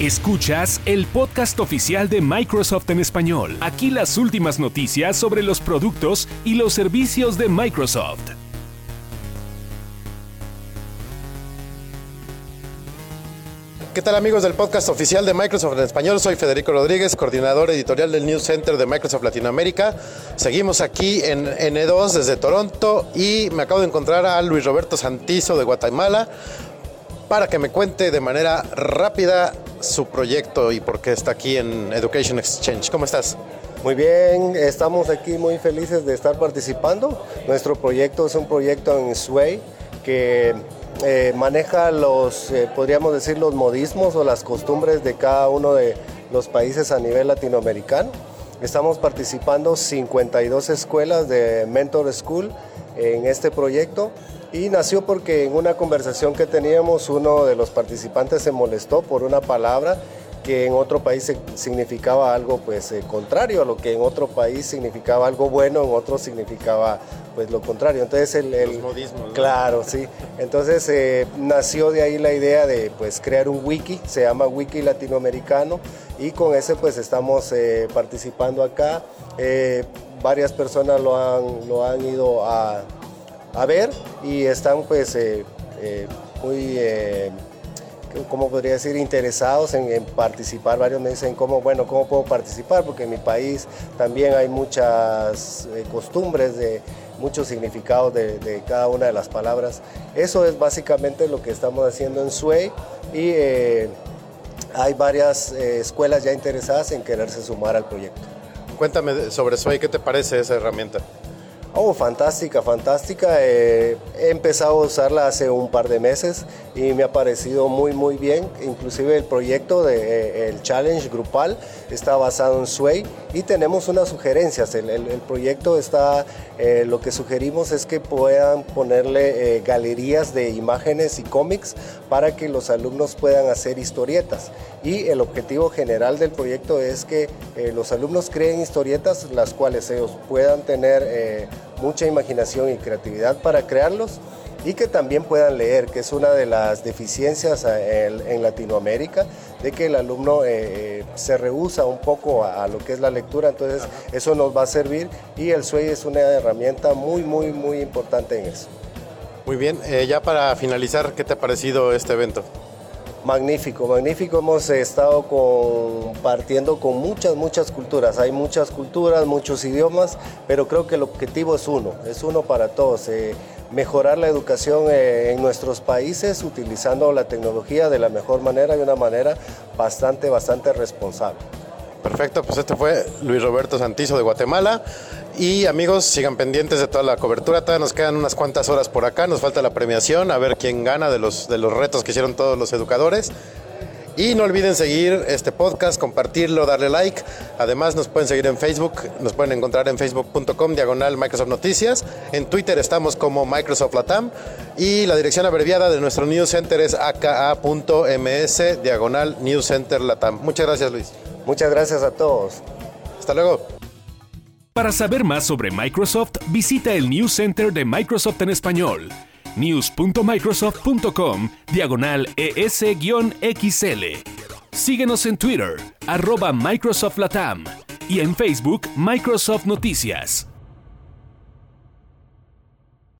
Escuchas el podcast oficial de Microsoft en español. Aquí las últimas noticias sobre los productos y los servicios de Microsoft. ¿Qué tal amigos del podcast oficial de Microsoft en español? Soy Federico Rodríguez, coordinador editorial del News Center de Microsoft Latinoamérica. Seguimos aquí en N2 desde Toronto y me acabo de encontrar a Luis Roberto Santizo de Guatemala para que me cuente de manera rápida su proyecto y por qué está aquí en Education Exchange. ¿Cómo estás? Muy bien, estamos aquí muy felices de estar participando. Nuestro proyecto es un proyecto en Sway que eh, maneja los, eh, podríamos decir, los modismos o las costumbres de cada uno de los países a nivel latinoamericano. Estamos participando 52 escuelas de Mentor School en este proyecto y nació porque en una conversación que teníamos uno de los participantes se molestó por una palabra que en otro país significaba algo pues eh, contrario a lo que en otro país significaba algo bueno, en otro significaba pues lo contrario. Entonces el, el claro, sí. Entonces eh, nació de ahí la idea de pues crear un wiki, se llama Wiki Latinoamericano y con ese pues estamos eh, participando acá. varias personas lo han, lo han ido a, a ver y están pues muy ¿cómo podría decir?, interesados en, participar. Varios me dicen, ¿cómo, bueno, ¿cómo puedo participar? Porque en mi país también hay muchas eh, costumbres, de muchos significados de, cada una de las palabras. Eso es básicamente lo que estamos haciendo en SUEY y eh, hay varias eh, escuelas ya interesadas en quererse sumar al proyecto. Cuéntame sobre SUEY, ¿qué te parece esa herramienta? Oh, fantástica, fantástica. he empezado a usarla hace un par de meses y me ha parecido muy muy bien. Inclusive el proyecto de eh, el challenge grupal está basado en Sway y tenemos unas sugerencias. El, proyecto está, eh, lo que sugerimos es que puedan ponerle eh, galerías de imágenes y cómics para que los alumnos puedan hacer historietas. Y el objetivo general del proyecto es que los alumnos creen historietas las cuales ellos puedan tener mucha imaginación y creatividad para crearlos y que también puedan leer, que es una de las deficiencias eh, en, Latinoamérica, de que el alumno eh, eh, se rehúsa un poco a, lo que es la lectura, entonces eso nos va a servir y el SUEY es una herramienta muy, muy, muy importante en eso. Muy bien, ya para finalizar, ¿qué te ha parecido este evento? Magnífico, magnífico. Hemos estado compartiendo con muchas, muchas culturas. Hay muchas culturas, muchos idiomas, pero creo que el objetivo es uno, es uno para todos mejorar la educación eh, en nuestros países utilizando la tecnología de la mejor manera y una manera bastante, bastante responsable. Perfecto, pues este fue Luis Roberto Santizo de Guatemala. Y amigos, sigan pendientes de toda la cobertura. Todavía nos quedan unas cuantas horas por acá. Nos falta la premiación, a ver quién gana de los, de los retos que hicieron todos los educadores. Y no olviden seguir este podcast, compartirlo, darle like. Además nos pueden seguir en Facebook, nos pueden encontrar en facebook.com diagonal Microsoft Noticias. En Twitter estamos como Microsoft Latam. Y la dirección abreviada de nuestro News Center es aka.ms diagonal News Center Latam. Muchas gracias Luis. Muchas gracias a todos. Hasta luego. Para saber más sobre Microsoft, visita el News Center de Microsoft en español news.microsoft.com diagonal ES-XL. Síguenos en Twitter, arroba Microsoft Latam y en Facebook Microsoft Noticias.